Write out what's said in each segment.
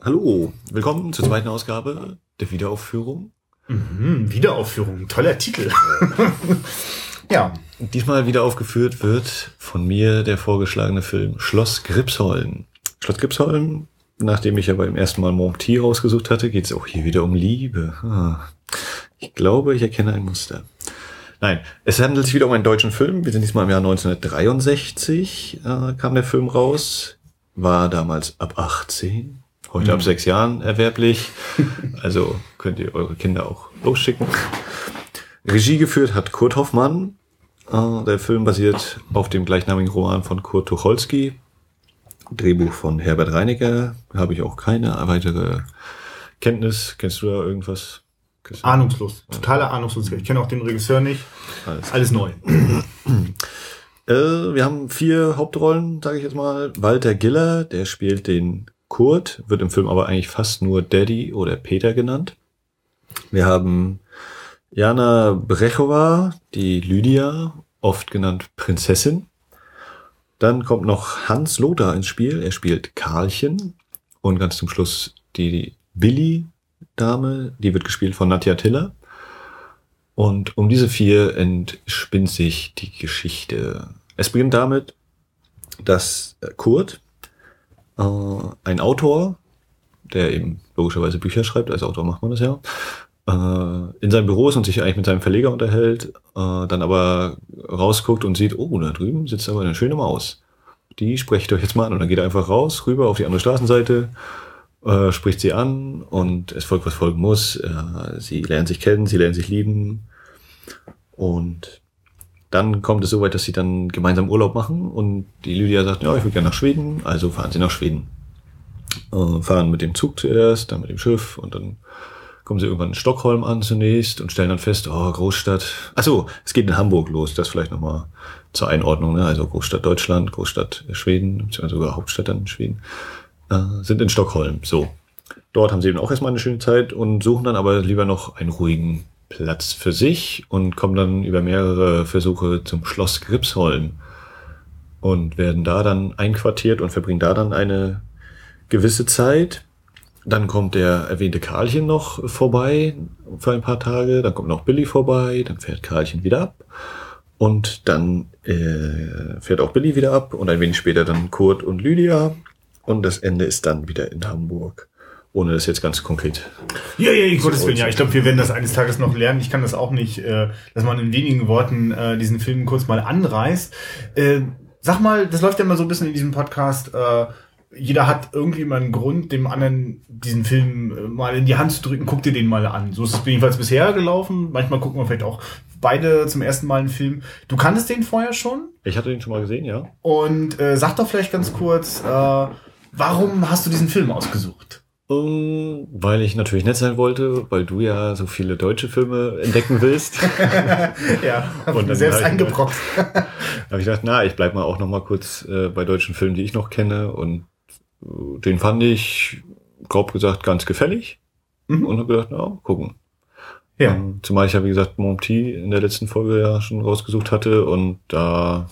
Hallo, willkommen zur zweiten Ausgabe der Wiederaufführung. Mhm, Wiederaufführung, toller Titel. ja. Diesmal wieder aufgeführt wird von mir der vorgeschlagene Film Schloss Gripsholm. Schloss Gripsholm, nachdem ich ja beim ersten Mal Monty rausgesucht hatte, geht es auch hier wieder um Liebe. Ah, ich glaube, ich erkenne ein Muster. Nein, es handelt sich wieder um einen deutschen Film. Wir sind diesmal im Jahr 1963, äh, kam der Film raus. War damals ab 18, heute ab sechs Jahren erwerblich. Also könnt ihr eure Kinder auch losschicken. Regie geführt hat Kurt Hoffmann. Äh, der Film basiert auf dem gleichnamigen Roman von Kurt Tucholsky. Drehbuch von Herbert Reiniger. Habe ich auch keine weitere Kenntnis. Kennst du da irgendwas? Ahnungslos. Totale Ahnungslosigkeit. Ich kenne auch den Regisseur nicht. Alles Alles neu. Äh, wir haben vier Hauptrollen, sage ich jetzt mal. Walter Giller, der spielt den Kurt, wird im Film aber eigentlich fast nur Daddy oder Peter genannt. Wir haben Jana Brechowa, die Lydia, oft genannt Prinzessin. Dann kommt noch Hans Lothar ins Spiel, er spielt Karlchen. Und ganz zum Schluss die Billy-Dame, die wird gespielt von Nadja Tiller. Und um diese vier entspinnt sich die Geschichte. Es beginnt damit, dass äh, Kurt, äh, ein Autor, der eben logischerweise Bücher schreibt, als Autor macht man das ja, äh, in seinem Büro ist und sich eigentlich mit seinem Verleger unterhält, äh, dann aber rausguckt und sieht, oh, da drüben sitzt aber eine schöne Maus. Die sprecht euch jetzt mal an. Und dann geht er einfach raus, rüber auf die andere Straßenseite, äh, spricht sie an und es folgt, was folgen muss. Sie lernen sich kennen, sie lernen sich lieben. Und dann kommt es so weit, dass sie dann gemeinsam Urlaub machen und die Lydia sagt, ja, ich will gerne nach Schweden, also fahren sie nach Schweden. Äh, fahren mit dem Zug zuerst, dann mit dem Schiff und dann kommen sie irgendwann in Stockholm an zunächst und stellen dann fest, oh, Großstadt. Ach so, es geht in Hamburg los, das vielleicht nochmal zur Einordnung, ne? also Großstadt Deutschland, Großstadt Schweden, beziehungsweise sogar Hauptstadt dann in Schweden, äh, sind in Stockholm, so. Dort haben sie eben auch erstmal eine schöne Zeit und suchen dann aber lieber noch einen ruhigen Platz für sich und kommen dann über mehrere Versuche zum Schloss Gripsholm und werden da dann einquartiert und verbringen da dann eine gewisse Zeit. Dann kommt der erwähnte Karlchen noch vorbei für ein paar Tage, dann kommt noch Billy vorbei, dann fährt Karlchen wieder ab und dann äh, fährt auch Billy wieder ab und ein wenig später dann Kurt und Lydia und das Ende ist dann wieder in Hamburg. Ohne das jetzt ganz konkret. Ja, ja, in Gottes Willen, ja. Ich glaube, wir werden das eines Tages noch lernen. Ich kann das auch nicht, äh, dass man in wenigen Worten äh, diesen Film kurz mal anreißt. Äh, sag mal, das läuft ja immer so ein bisschen in diesem Podcast. Äh, jeder hat irgendwie mal einen Grund, dem anderen diesen Film äh, mal in die Hand zu drücken. Guck dir den mal an. So ist es jedenfalls bisher gelaufen. Manchmal gucken wir vielleicht auch beide zum ersten Mal einen Film. Du kanntest den vorher schon? Ich hatte den schon mal gesehen, ja. Und äh, sag doch vielleicht ganz kurz, warum hast du diesen Film ausgesucht? Um, weil ich natürlich nett sein wollte, weil du ja so viele deutsche Filme entdecken willst. ja, Und dann selbst halt- eingebrockt. Habe ich gedacht, na, ich bleib mal auch noch mal kurz äh, bei deutschen Filmen, die ich noch kenne. Und äh, den fand ich, grob gesagt, ganz gefällig. Mhm. Und habe gedacht, na, gucken. Ja. Ähm, zumal ich ja, wie gesagt, Monty in der letzten Folge ja schon rausgesucht hatte. Und da,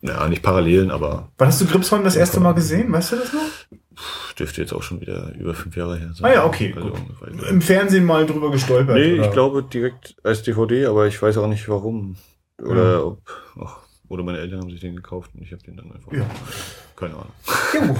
ja, nicht Parallelen, aber Wann hast du Gripsholm das erste Mal gesehen? Weißt du das noch? Dürfte jetzt auch schon wieder über fünf Jahre her sein. Ah ja, okay, Also gut. Im Fernsehen mal drüber gestolpert. Nee, oder? ich glaube direkt als DVD, aber ich weiß auch nicht warum. Oder Mhm. ob. Ach, oder meine Eltern haben sich den gekauft und ich habe den dann einfach. Ja. Keine Ahnung. Jo,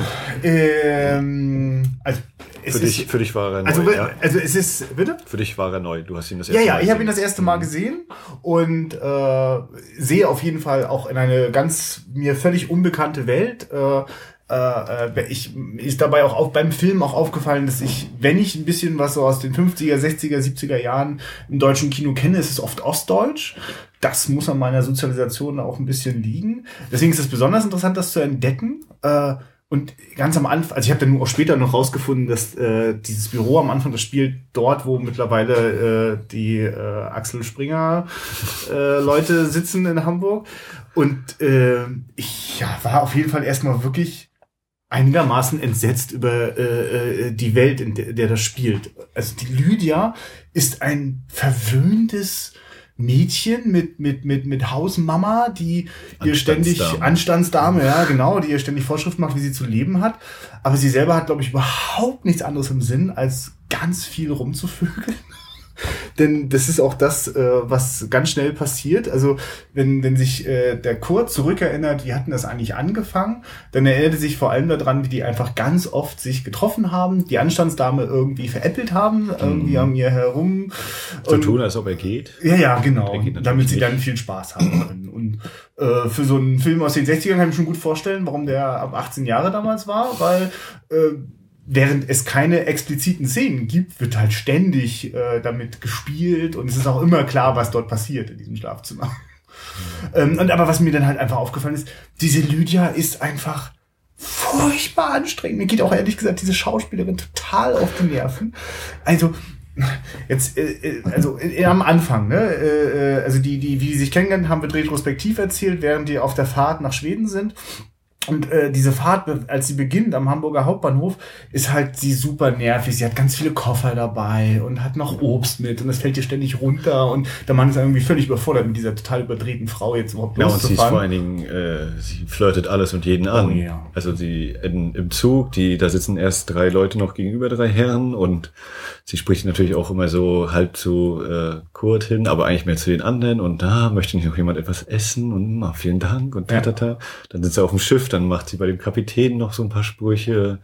ähm, also, es Für ist, dich, für dich war er neu. also, ja? also es ist, bitte? Für dich war er neu. Du hast ihn das Ja, erste ja, Mal ich habe ihn gesehen. das erste Mal gesehen und äh, sehe auf jeden Fall auch in eine ganz mir völlig unbekannte Welt. Äh, äh, äh, ich ist dabei auch auf, beim Film auch aufgefallen, dass ich, wenn ich ein bisschen was so aus den 50er, 60er, 70er Jahren im deutschen Kino kenne, ist es oft Ostdeutsch. Das muss an meiner Sozialisation auch ein bisschen liegen. Deswegen ist es besonders interessant, das zu entdecken. Äh, und ganz am Anfang, also ich habe dann auch später noch rausgefunden, dass äh, dieses Büro am Anfang, das spielt dort, wo mittlerweile äh, die äh, Axel Springer äh, Leute sitzen in Hamburg. Und äh, ich ja, war auf jeden Fall erstmal wirklich einigermaßen entsetzt über äh, äh, die Welt, in der, der das spielt. Also die Lydia ist ein verwöhntes Mädchen mit, mit, mit, mit Hausmama, die ihr ständig, Anstandsdame, ja, genau, die ihr ständig Vorschrift macht, wie sie zu leben hat. Aber sie selber hat, glaube ich, überhaupt nichts anderes im Sinn, als ganz viel rumzuvögeln. Denn das ist auch das, äh, was ganz schnell passiert. Also wenn, wenn sich äh, der Kurt zurückerinnert, wie hatten das eigentlich angefangen, dann erinnert er sich vor allem daran, wie die einfach ganz oft sich getroffen haben, die Anstandsdame irgendwie veräppelt haben, irgendwie mhm. an ihr herum. So tun, als ob er geht. Ja, ja, genau. Damit sie nicht. dann viel Spaß haben können. Und äh, für so einen Film aus den 60ern kann ich mir schon gut vorstellen, warum der ab 18 Jahre damals war, weil äh, während es keine expliziten Szenen gibt, wird halt ständig äh, damit gespielt und es ist auch immer klar, was dort passiert in diesem Schlafzimmer. ähm, und aber was mir dann halt einfach aufgefallen ist, diese Lydia ist einfach furchtbar anstrengend. Mir geht auch ehrlich gesagt diese Schauspielerin total auf die Nerven. Also jetzt äh, äh also äh, am Anfang, ne, äh, äh, also die die wie die sich kennengelernt haben, wird retrospektiv erzählt, während die auf der Fahrt nach Schweden sind und äh, diese Fahrt, als sie beginnt am Hamburger Hauptbahnhof, ist halt sie super nervig. Sie hat ganz viele Koffer dabei und hat noch Obst mit und das fällt ihr ständig runter und der Mann ist irgendwie völlig überfordert mit dieser total überdrehten Frau jetzt überhaupt Ja, und sie ist vor allen Dingen, äh, sie flirtet alles und jeden an. Oh, ja. Also sie in, im Zug, die da sitzen erst drei Leute noch gegenüber drei Herren und sie spricht natürlich auch immer so halb zu äh, Kurt hin, aber eigentlich mehr zu den anderen und da ah, möchte nicht noch jemand etwas essen und ah, vielen Dank und tatata. Ja. Dann sind sie auf dem Schiff dann macht sie bei dem Kapitän noch so ein paar Sprüche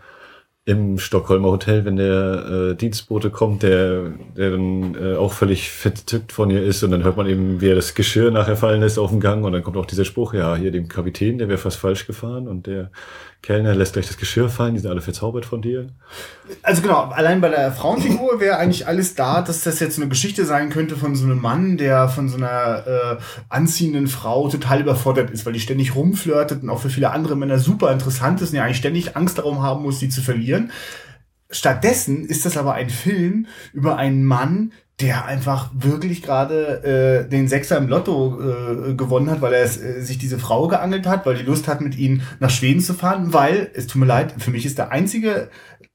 im Stockholmer Hotel, wenn der äh, Dienstbote kommt, der, der dann äh, auch völlig verzückt von ihr ist. Und dann hört man eben, wie er das Geschirr nachher fallen lässt auf dem Gang. Und dann kommt auch dieser Spruch, ja, hier dem Kapitän, der wäre fast falsch gefahren. Und der Kellner lässt gleich das Geschirr fallen, die sind alle verzaubert von dir. Also genau, allein bei der Frauenfigur wäre eigentlich alles da, dass das jetzt eine Geschichte sein könnte von so einem Mann, der von so einer äh, anziehenden Frau total überfordert ist, weil die ständig rumflirtet und auch für viele andere Männer super interessant ist und ja eigentlich ständig Angst darum haben muss, sie zu verlieren. Stattdessen ist das aber ein Film über einen Mann, der einfach wirklich gerade äh, den Sechser im Lotto äh, gewonnen hat, weil er äh, sich diese Frau geangelt hat, weil die Lust hat, mit ihnen nach Schweden zu fahren, weil, es tut mir leid, für mich ist der einzige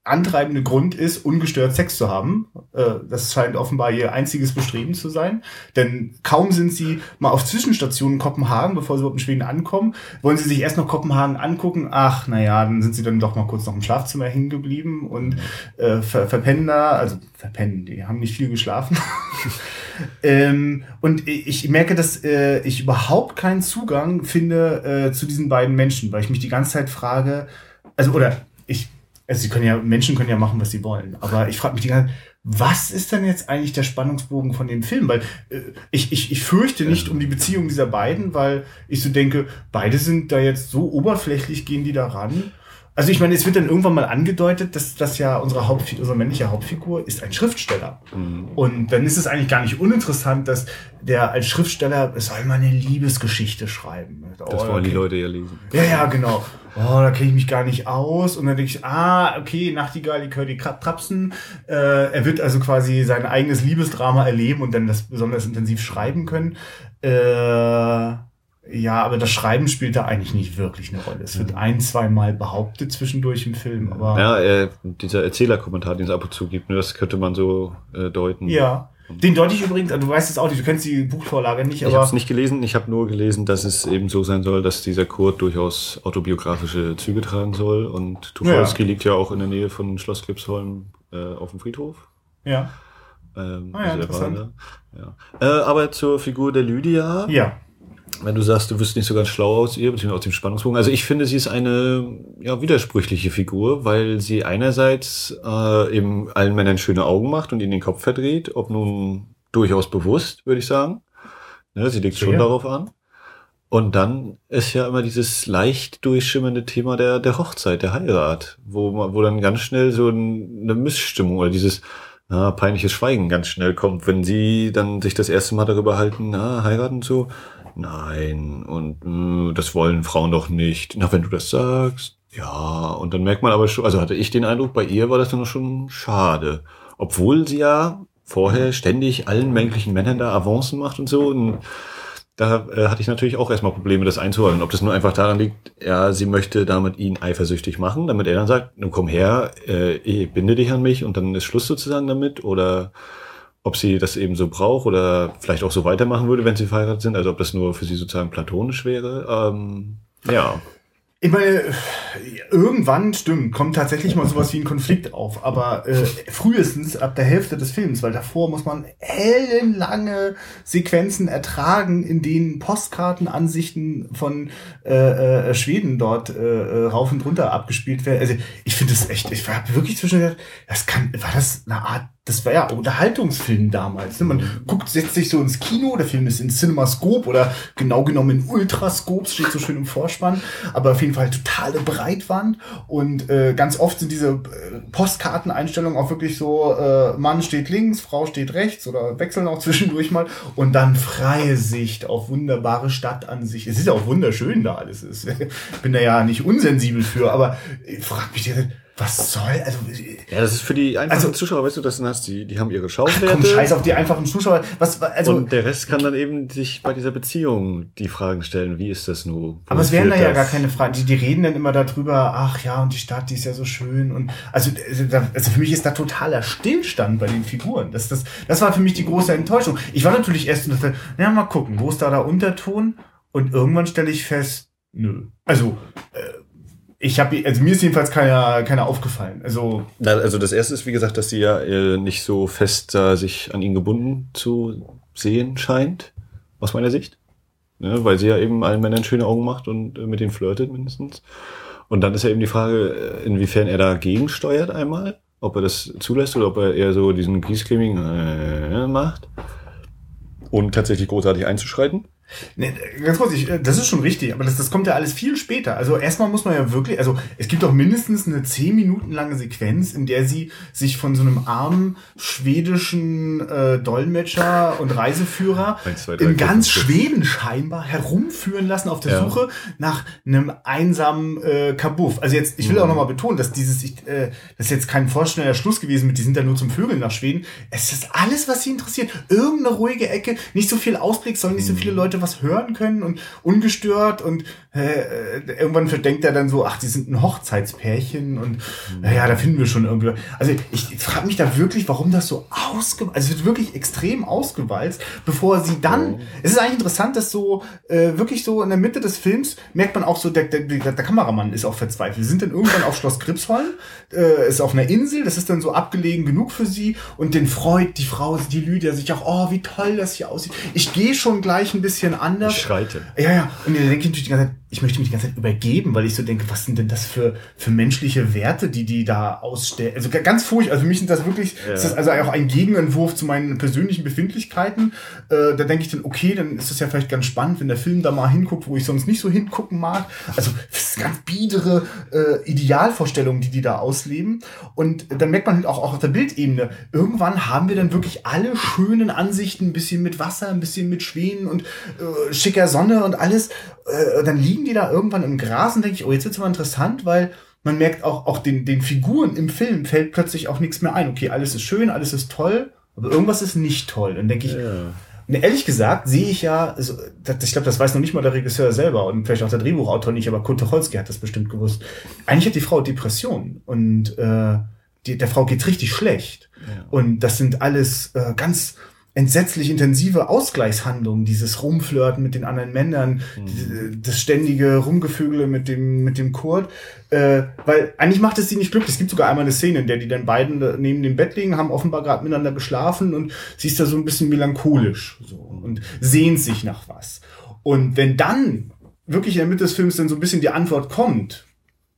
antreibende Grund ist, ungestört Sex zu haben. Äh, das scheint offenbar ihr einziges Bestreben zu sein. Denn kaum sind sie mal auf Zwischenstationen Kopenhagen, bevor sie überhaupt in Schweden ankommen, wollen sie sich erst noch Kopenhagen angucken. Ach, naja, dann sind sie dann doch mal kurz noch im Schlafzimmer hingeblieben und äh, ver verpennen da, also verpennen, die haben nicht viel geschlafen. ähm, und ich merke, dass äh, ich überhaupt keinen Zugang finde äh, zu diesen beiden Menschen, weil ich mich die ganze Zeit frage, also oder also sie können ja, Menschen können ja machen, was sie wollen. Aber ich frage mich die ganze Zeit, was ist denn jetzt eigentlich der Spannungsbogen von dem Film? Weil äh, ich, ich, ich fürchte nicht um die Beziehung dieser beiden, weil ich so denke, beide sind da jetzt so oberflächlich, gehen die da ran. Also ich meine, es wird dann irgendwann mal angedeutet, dass das ja unsere Hauptfigur, unsere männliche Hauptfigur ist ein Schriftsteller. Mhm. Und dann ist es eigentlich gar nicht uninteressant, dass der als Schriftsteller soll mal eine Liebesgeschichte schreiben. Oh, das wollen okay. die Leute ja lesen. Ja, ja, genau. Oh, da kenne ich mich gar nicht aus. Und dann denke ich, ah, okay, Nachtigall, ich höre die Trapsen. Äh, er wird also quasi sein eigenes Liebesdrama erleben und dann das besonders intensiv schreiben können. Äh, ja, aber das Schreiben spielt da eigentlich nicht wirklich eine Rolle. Es wird ein, zwei Mal behauptet zwischendurch im Film, aber. Ja, äh, dieser Erzählerkommentar, den es ab und zu gibt, ne, das könnte man so äh, deuten. Ja. Den deute ich übrigens, also du weißt es auch nicht, du kennst die Buchvorlage nicht, aber. Ich habe es nicht gelesen, ich habe nur gelesen, dass es eben so sein soll, dass dieser Kurt durchaus autobiografische Züge tragen soll. Und Tucholsky ja. liegt ja auch in der Nähe von Schloss Klipsholm äh, auf dem Friedhof. Ja. Ähm, ah, ja, also interessant. Ja. Äh, aber zur Figur der Lydia. Ja wenn du sagst, du wirst nicht so ganz schlau aus ihr, beziehungsweise aus dem Spannungsbogen. Also ich finde, sie ist eine ja, widersprüchliche Figur, weil sie einerseits äh, eben allen Männern schöne Augen macht und ihnen den Kopf verdreht, ob nun durchaus bewusst, würde ich sagen. Ne, sie legt schon darauf an. Und dann ist ja immer dieses leicht durchschimmernde Thema der, der Hochzeit, der Heirat, wo, man, wo dann ganz schnell so eine Missstimmung oder dieses na, peinliches Schweigen ganz schnell kommt, wenn sie dann sich das erste Mal darüber halten, na, heiraten so nein, und mh, äh, das wollen Frauen doch nicht. Na, wenn du das sagst, ja. Und dann merkt man aber schon, also hatte ich den Eindruck, bei ihr war das dann schon schade. Obwohl sie ja vorher ständig allen männlichen Männern da Avancen macht und so. Und da äh, hatte ich natürlich auch erstmal Probleme, das einzuholen. Ob das nur einfach daran liegt, ja, sie möchte damit ihn eifersüchtig machen, damit er dann sagt, nun komm her, äh, binde dich an mich und dann ist Schluss sozusagen damit. Oder ob sie das eben so braucht oder vielleicht auch so weitermachen würde, wenn sie verheiratet sind, also ob das nur für sie sozusagen platonisch wäre. Ähm, ja. Ich meine, irgendwann stimmt, kommt tatsächlich mal sowas wie ein Konflikt auf, aber äh, frühestens ab der Hälfte des Films, weil davor muss man ellenlange Sequenzen ertragen, in denen Postkartenansichten von äh, äh, Schweden dort äh, äh rauf und runter abgespielt werden. Also ich finde das echt, ich habe wirklich zwischen das kann, war das eine Art das war ja Unterhaltungsfilm damals. Ne? Man guckt, setzt sich so ins Kino, der Film ist in Cinemascope oder genau genommen in Ultrascope, steht so schön im Vorspann, aber auf jeden Fall totale Breitwand und äh, ganz oft sind diese äh, Postkarteneinstellungen auch wirklich so, äh, Mann steht links, Frau steht rechts oder wechseln auch zwischendurch mal und dann freie Sicht auf wunderbare Stadtansicht. Es ist ja auch wunderschön da alles. Ich bin da ja nicht unsensibel für, aber ich frag mich jetzt, was soll, also. Ja, das ist für die einfachen also, Zuschauer, weißt du, das hast die, die haben ihre Schauwerte. Komm, scheiß auf die einfachen Zuschauer. Was, also. Und der Rest kann dann eben sich bei dieser Beziehung die Fragen stellen, wie ist das nur? Aber es wären da ja gar keine Fragen. Die, die reden dann immer darüber, ach ja, und die Stadt, die ist ja so schön. Und, also, also für mich ist da totaler Stillstand bei den Figuren. Das, das, das war für mich die große Enttäuschung. Ich war natürlich erst und dachte, na, mal gucken, wo ist da der Unterton? Und irgendwann stelle ich fest, nö. Also, äh, ich habe, also mir ist jedenfalls keiner, keiner aufgefallen. Also, also das erste ist, wie gesagt, dass sie ja äh, nicht so fest äh, sich an ihn gebunden zu sehen scheint, aus meiner Sicht. Ne, weil sie ja eben allen Männern schöne Augen macht und äh, mit denen flirtet mindestens. Und dann ist ja eben die Frage, äh, inwiefern er dagegen steuert einmal, ob er das zulässt oder ob er eher so diesen Griesclaiming äh, macht und tatsächlich großartig einzuschreiten. Nee, ganz kurz, ich, das ist schon richtig, aber das, das kommt ja alles viel später. Also erstmal muss man ja wirklich, also es gibt doch mindestens eine zehn Minuten lange Sequenz, in der sie sich von so einem armen schwedischen äh, Dolmetscher und Reiseführer 1, 2, 3, in ganz Schweden scheinbar herumführen lassen auf der ja. Suche nach einem einsamen äh, Kabuff. Also jetzt, ich will mhm. auch nochmal betonen, dass dieses, ich, äh, das ist jetzt kein vorschneller Schluss gewesen mit, die sind da nur zum Vögeln nach Schweden. Es ist alles, was sie interessiert. Irgendeine ruhige Ecke, nicht so viel Ausblick, sollen nicht so viele mhm. Leute Leute was hören können und ungestört und äh, irgendwann verdenkt er dann so, ach, die sind ein Hochzeitspärchen und naja, da finden wir schon irgendwie. Also ich, ich frage mich da wirklich, warum das so ausge, also es wird wirklich extrem ausgewalzt, bevor sie dann, oh. es ist eigentlich interessant, dass so äh, wirklich so in der Mitte des Films merkt man auch so, der, der, der, Kameramann ist auch verzweifelt. Wir sind dann irgendwann auf Schloss Gripsholm, äh, ist auf einer Insel, das ist dann so abgelegen genug für sie und den freut die Frau, die Lydia sich auch, oh, wie toll das hier aussieht. Ich gehe schon gleich ein bisschen anders. Ich schreite. Ja, ja. Und dann denke ich natürlich die ganze Zeit, ich möchte mich die ganze Zeit übergeben, weil ich so denke, was sind denn das für, für menschliche Werte, die die da ausstellen? Also ganz furchtbar. Also für mich sind das wirklich, ja. ist das also auch ein Gegenentwurf zu meinen persönlichen Befindlichkeiten. Äh, da denke ich dann, okay, dann ist das ja vielleicht ganz spannend, wenn der Film da mal hinguckt, wo ich sonst nicht so hingucken mag. Also das ist ganz biedere äh, Idealvorstellungen, die die da ausleben. Und dann merkt man halt auch, auch auf der Bildebene, irgendwann haben wir dann wirklich alle schönen Ansichten, ein bisschen mit Wasser, ein bisschen mit Schwänen und äh, schicker Sonne und alles. Äh, dann liegen die da irgendwann im Gras und denke ich, oh, jetzt wird's mal interessant, weil man merkt auch, auch den, den Figuren im Film fällt plötzlich auch nichts mehr ein. Okay, alles ist schön, alles ist toll, aber irgendwas ist nicht toll. Dann denke ich, ja. Und ehrlich gesagt sehe ich ja, also, ich glaube, das weiß noch nicht mal der Regisseur selber und vielleicht auch der Drehbuchautor nicht, aber Kurt Tucholsky hat das bestimmt gewusst. Eigentlich hat die Frau Depression und äh, die, der Frau geht's richtig schlecht. Ja. Und das sind alles äh, ganz entsetzlich intensive Ausgleichshandlungen, dieses Rumflirten mit den anderen Männern, mhm. das ständige Rumgefügle mit dem, mit dem Kurt. Äh, weil eigentlich macht es sie nicht glücklich. Es gibt sogar einmal eine Szene, in der die dann beiden neben dem Bett liegen, haben offenbar gerade miteinander geschlafen und sie ist da so ein bisschen melancholisch so, und sehnt sich nach was. Und wenn dann wirklich in der Mitte des Films dann so ein bisschen die Antwort kommt,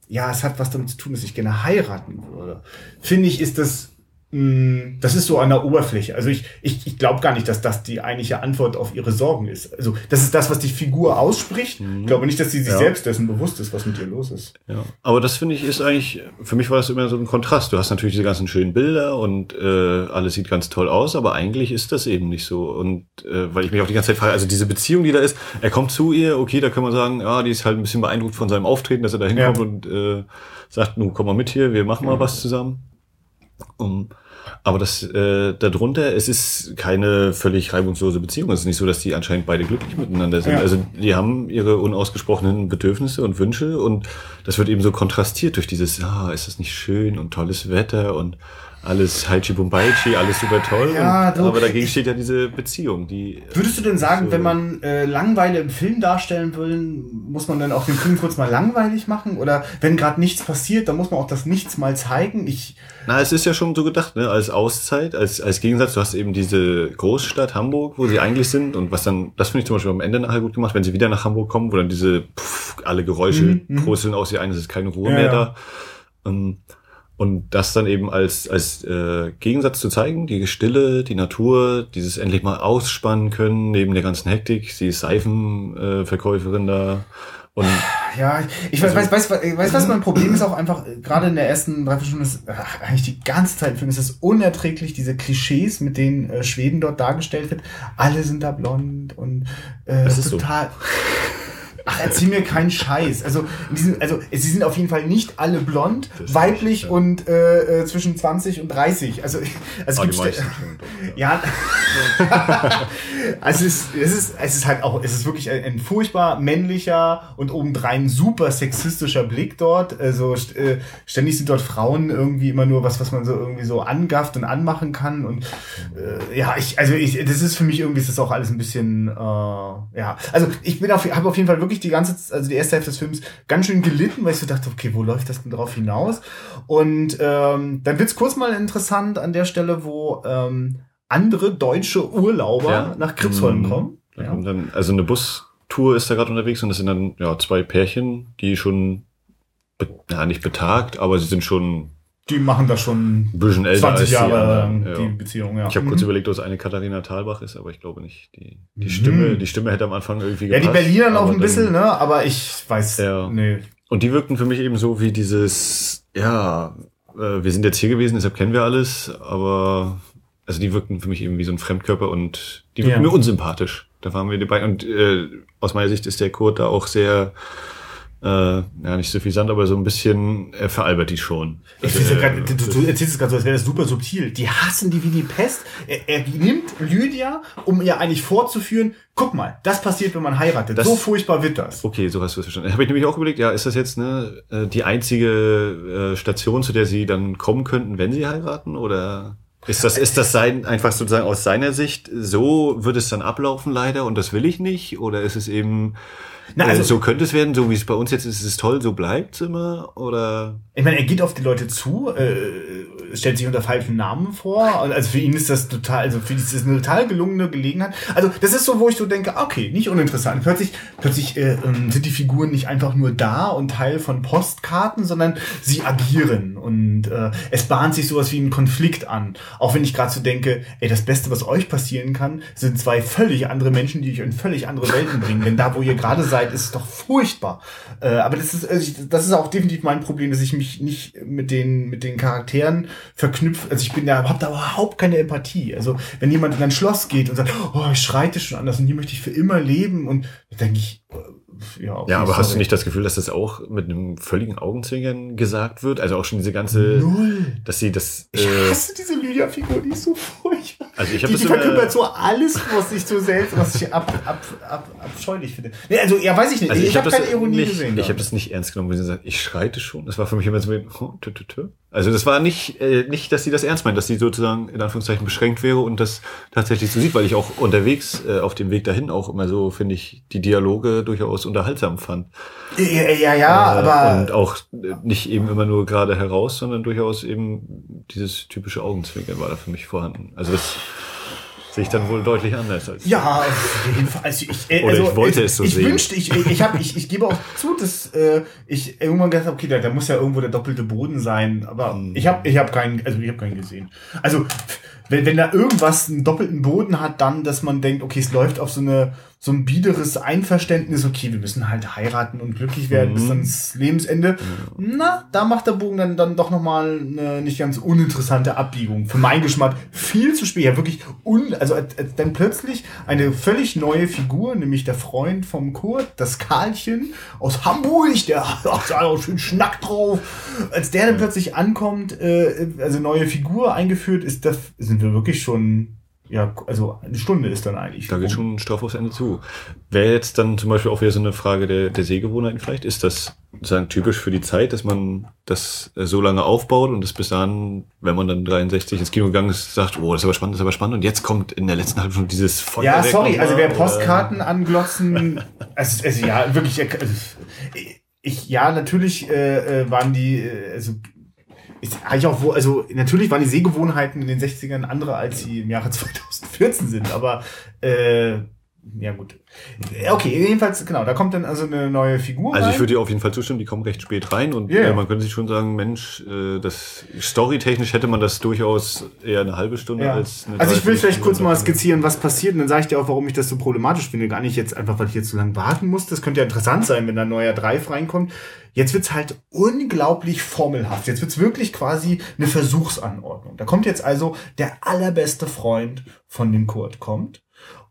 ja, es hat was damit zu tun, dass ich gerne heiraten würde, finde ich, ist das das ist so an der Oberfläche. Also ich, ich, ich glaube gar nicht, dass das die eigentliche Antwort auf ihre Sorgen ist. Also das ist das, was die Figur ausspricht. Mhm. Ich glaube nicht, dass sie sich ja. selbst dessen bewusst ist, was mit ihr los ist. Ja, aber das finde ich ist eigentlich, für mich war das immer so ein Kontrast. Du hast natürlich diese ganzen schönen Bilder und äh, alles sieht ganz toll aus, aber eigentlich ist das eben nicht so. Und äh, weil ich mich auch die ganze Zeit frage, also diese Beziehung, die da ist, er kommt zu ihr, okay, da kann man sagen, ja, die ist halt ein bisschen beeindruckt von seinem Auftreten, dass er da hinkommt ja. und äh, sagt, nun komm mal mit hier, wir machen mal mhm. was zusammen. Um, Aber das äh, darunter, es ist keine völlig reibungslose Beziehung. Es ist nicht so, dass die anscheinend beide glücklich miteinander sind. Ja. Also die haben ihre unausgesprochenen Bedürfnisse und Wünsche und das wird eben so kontrastiert durch dieses, ah, ist das nicht schön und tolles Wetter und alles Haichi Bumbaichi, alles super toll. Ja, und, aber dagegen steht ja diese Beziehung, die. Würdest du denn sagen, so- wenn man äh, Langweile im Film darstellen will, muss man dann auch den Film kurz mal langweilig machen? Oder wenn gerade nichts passiert, dann muss man auch das Nichts mal zeigen? Ich, Na, es ist ja schon so gedacht, ne, als Auszeit, als, als Gegensatz. Du hast eben diese Großstadt Hamburg, wo sie eigentlich sind und was dann, das finde ich zum Beispiel am Ende nachher gut gemacht, wenn sie wieder nach Hamburg kommen, wo dann diese, pff, alle Geräusche Mhm, mhm. prusseln aus ihr ein, es ist keine Ruhe Ja, mehr ja. da. Ähm, und das dann eben als, als äh, Gegensatz zu zeigen, die Stille, die Natur, dieses endlich mal ausspannen können, neben der ganzen Hektik, sie ist Seifenverkäuferin äh, da und ja, ich weiß, weiß, weiß, weiß, weiß, was mein Problem ist auch einfach, äh, gerade in der ersten Dreiviertelstunde ist, ach, eigentlich die ganze Zeit im Film ist es unerträglich, diese Klischees, mit denen äh, Schweden dort dargestellt wird. Alle sind da blond und äh, Das ist so. erzähl mir keinen Scheiß. Also, diesem, also sie sind auf jeden Fall nicht alle blond, Das weiblich stimmt, ja. und äh, äh, zwischen 20 und 30. Also, also gibt's- meisten schon. doch, ja. also es ist, es ist, es ist halt auch, es ist wirklich ein, ein furchtbar männlicher und obendrein super sexistischer Blick dort. Also äh, ständig sind dort Frauen irgendwie immer nur was, was man so irgendwie so angafft und anmachen kann. Und äh, ja, ich, also ich, das ist für mich irgendwie ist das auch alles ein bisschen, äh, ja. Also ich bin auf, habe auf jeden Fall wirklich die ganze, also die erste Hälfte des Films ganz schön gelitten, weil ich so dachte, okay, wo läuft das denn drauf hinaus? Und ähm, dann wird's kurz mal interessant an der Stelle, wo ähm, andere deutsche Urlauber Ja. nach Kripsholm Mhm. kommen. Da Ja. dann, also eine Bustour ist da gerade unterwegs und das sind dann ja zwei Pärchen, die schon, ja nicht betagt, aber sie sind schon Die machen das schon ein bisschen älter 20 als die Jahre die Ja. Beziehung. Ja. Ich habe kurz Mhm. überlegt, ob es eine Katharina Thalbach ist, aber ich glaube nicht. Die, die Mhm. Stimme, die Stimme hätte am Anfang irgendwie Ja, die gepasst, auch aber ein bisschen, ne? Aber ich weiß, Ja. nee. Und die wirkten für mich eben so wie dieses, ja, äh, wir sind jetzt hier gewesen, deshalb kennen wir alles, aber also die wirkten für mich eben wie so ein Fremdkörper und die wirkten Ja. mir unsympathisch. Da waren wir dabei. Und äh, aus meiner Sicht ist der Kurt da auch sehr, äh, ja, nicht so viel Sand, aber so ein bisschen, er veralbert die schon. Also, er- grad, du, du erzählst es gerade so, als wäre das super subtil. Die hassen die wie die Pest. Er, er nimmt Lydia, um ihr eigentlich vorzuführen, guck mal, das passiert, wenn man heiratet. Das- so furchtbar wird das. Okay, so hast du es verstanden. Habe ich nämlich auch überlegt, ja, ist das jetzt ne, äh, die einzige äh, Station, zu der sie dann kommen könnten, wenn sie heiraten? Oder ist das, ist das sein, einfach sozusagen aus seiner Sicht, so wird es dann ablaufen leider und das will ich nicht? Oder ist es eben, Na, äh, also- so könnte es werden, so wie es bei uns jetzt ist, ist es toll, so bleibt's immer? Oder? Ich meine, er geht auf die Leute zu, äh, stellt sich unter falschen Namen vor. Also für ihn ist das total, also für ihn ist das eine total gelungene Gelegenheit. Also das ist so, wo ich so denke, okay, nicht uninteressant. Plötzlich, plötzlich äh, ähm, sind die Figuren nicht einfach nur da und Teil von Postkarten, sondern sie agieren. Und äh, es bahnt sich sowas wie ein Konflikt an. Auch wenn ich gerade so denke, ey, das Beste, was euch passieren kann, sind zwei völlig andere Menschen, die euch in völlig andere Welten bringen. Denn da, wo ihr gerade seid, ist es doch furchtbar. Äh, aber das ist, also ich, das ist auch definitiv mein Problem, dass ich mich nicht mit den, mit den Charakteren verknüpfe. Also ich bin da, hab da überhaupt keine Empathie. Also wenn jemand in ein Schloss geht und sagt, oh, ich schreite schon anders und hier möchte ich für immer leben und dann denke ich, ja, Ja, aber hast du nicht das Gefühl, dass das auch mit einem völligen Augenzwinkern gesagt wird? Also auch schon diese ganze, Null. dass sie das, Ich äh, hasse diese Lydia-Figur, die ist so furchtbar. Also ich hab die, die verkörpert so alles, was ich so selten, was ich ab, ab, ab, abscheulich finde. Nee, also, ja, weiß ich nicht. Also ich ich, habe habe keine Ironie nicht, gesehen. Ich habe das nicht ernst genommen, wo sie sagt, ich schreite schon. Das war für mich immer so, oh, tü, tü, tü. Also das war nicht, äh, nicht, dass sie das ernst meint, dass sie sozusagen in Anführungszeichen beschränkt wäre und das tatsächlich so sieht, weil ich auch unterwegs äh, auf dem Weg dahin auch immer so finde ich die Dialoge durchaus unterhaltsam fand. ja, ja, ja, Äh, aber und auch äh, nicht eben immer nur gerade heraus, sondern durchaus eben dieses typische Augenzwinkern war da für mich vorhanden. Also das sehe ich dann wohl deutlich anders als. Ja, auf jeden Fall. Also ich, äh, Oder also ich wollte es so ich sehen. wünschte, ich, ich, hab, ich, ich gebe auch zu, dass äh, ich irgendwann gedacht habe, okay, da, da muss ja irgendwo der doppelte Boden sein. Aber ich habe ich hab keinen, also ich habe keinen gesehen. Also wenn, wenn da irgendwas einen doppelten Boden hat, dann, dass man denkt, okay, es läuft auf so eine so ein biederes Einverständnis, okay, wir müssen halt heiraten und glücklich werden Mhm. bis ans Lebensende. Na, da macht der Bogen dann, dann doch nochmal eine nicht ganz uninteressante Abbiegung. Für meinen Geschmack viel zu spät. Ja, wirklich un, also als, als dann plötzlich eine völlig neue Figur, nämlich der Freund vom Kurt, das Karlchen aus Hamburg, der hat auch schön Schnack drauf. Als der dann plötzlich ankommt, äh, also neue Figur eingeführt ist, das sind wir wirklich schon, ja, also eine Stunde ist dann eigentlich. Da geht schon straff aufs Ende zu. Wäre jetzt dann zum Beispiel auch wieder so eine Frage der, der Sehgewohnheiten vielleicht? Ist das sozusagen typisch für die Zeit, dass man das äh, so lange aufbaut und das bis dahin, wenn man dann 63 ins Kino gegangen ist, sagt, oh, das ist aber spannend, das ist aber spannend und jetzt kommt in der letzten halben Stunde dieses Feuer. Ja, sorry, also wer Postkarten anglotzen, also, also ja, wirklich, also, ich, ja, natürlich äh, äh, waren die, äh, also ist eigentlich auch wo, also natürlich waren die Sehgewohnheiten in den 60ern andere, als sie im Jahre 2014 sind, aber äh, ja gut. Äh, Okay, jedenfalls, genau, da kommt dann also eine neue Figur. Also ich rein. würde dir auf jeden Fall zustimmen, die kommen recht spät rein und Ja, ja. äh, man könnte sich schon sagen, Mensch, äh, das storytechnisch hätte man das durchaus eher eine halbe Stunde Ja. als eine Also ich will vielleicht kurz mal skizzieren, was passiert und dann sage ich dir auch, warum ich das so problematisch finde. Gar nicht jetzt einfach, weil ich jetzt so lange warten muss. Das könnte ja interessant sein, wenn da ein neuer Drive reinkommt. Jetzt wird's halt unglaublich formelhaft. Jetzt wird's wirklich quasi eine Versuchsanordnung. Da kommt jetzt also der allerbeste Freund von dem Kurt kommt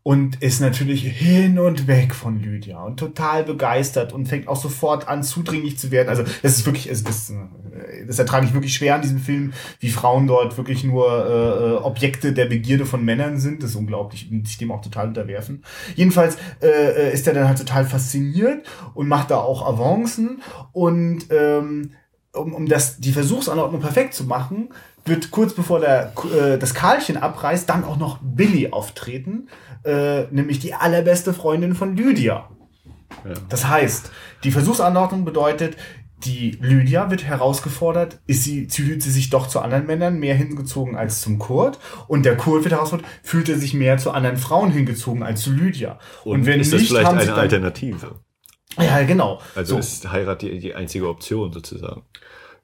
und ist natürlich hin und weg von Lydia und total begeistert und fängt auch sofort an, zudringlich zu werden. Also das ist wirklich, also das, äh, das ertrage ich wirklich schwer an diesem Film, wie Frauen dort wirklich nur äh, Objekte der Begierde von Männern sind. Das ist unglaublich und sich dem auch total unterwerfen. Jedenfalls äh, ist er dann halt total fasziniert und macht da auch Avancen und ähm, um, um das, die Versuchsanordnung perfekt zu machen, wird kurz bevor der, äh, das Karlchen abreißt, dann auch noch Billy auftreten, äh, nämlich die allerbeste Freundin von Lydia. Ja. Das heißt, die Versuchsanordnung bedeutet, die Lydia wird herausgefordert, ist sie, fühlt sie sich doch zu anderen Männern mehr hingezogen als zum Kurt und der Kurt wird herausgefordert, fühlt er sich mehr zu anderen Frauen hingezogen als zu Lydia. Und, ist das vielleicht eine Alternative? Ja, genau. Also So. ist Heirat die, die einzige Option sozusagen.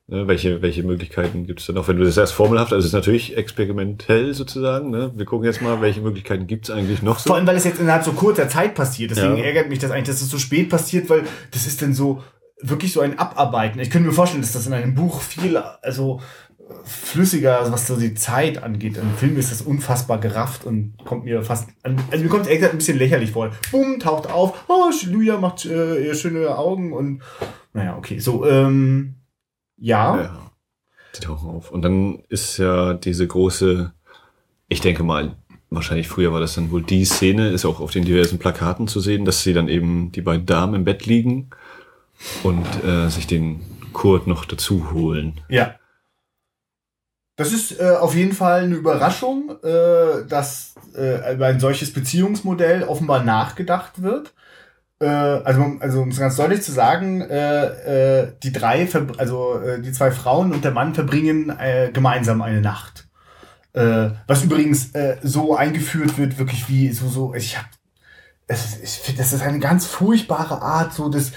Ne, welche, welche Möglichkeiten gibt es dann noch, wenn du das erst formelhaft, also es ist natürlich experimentell sozusagen, ne? wir gucken jetzt mal, welche Möglichkeiten gibt es eigentlich noch so. Vor allem, weil es jetzt innerhalb so kurzer Zeit passiert. Deswegen Ja. ärgert mich das eigentlich, dass es so spät passiert, weil das ist dann so wirklich so ein Abarbeiten. Ich könnte mir vorstellen, dass das in einem Buch viel, also flüssiger, also was so die Zeit angeht. Im Film ist das unfassbar gerafft und kommt mir fast, an, also mir kommt es gesagt ein bisschen lächerlich vor. Bumm, taucht auf, oh, Lydia macht äh, ihr schöne Augen und, naja, okay, so, ähm, ja. Ja, die tauchen auf. Und dann ist ja diese große, ich denke mal, wahrscheinlich früher war das dann wohl die Szene, ist auch auf den diversen Plakaten zu sehen, dass sie dann eben die beiden Damen im Bett liegen und äh, sich den Kurt noch dazu holen. Ja. Das ist äh, auf jeden Fall eine Überraschung, äh, dass äh, über ein solches Beziehungsmodell offenbar nachgedacht wird. Äh, also, also um es ganz deutlich zu sagen, äh, äh, die drei, also äh, die zwei Frauen und der Mann verbringen äh, gemeinsam eine Nacht. Äh, was übrigens äh, so eingeführt wird, wirklich wie so so. Ich hab, es ist, ich finde, das ist eine ganz furchtbare Art, so des,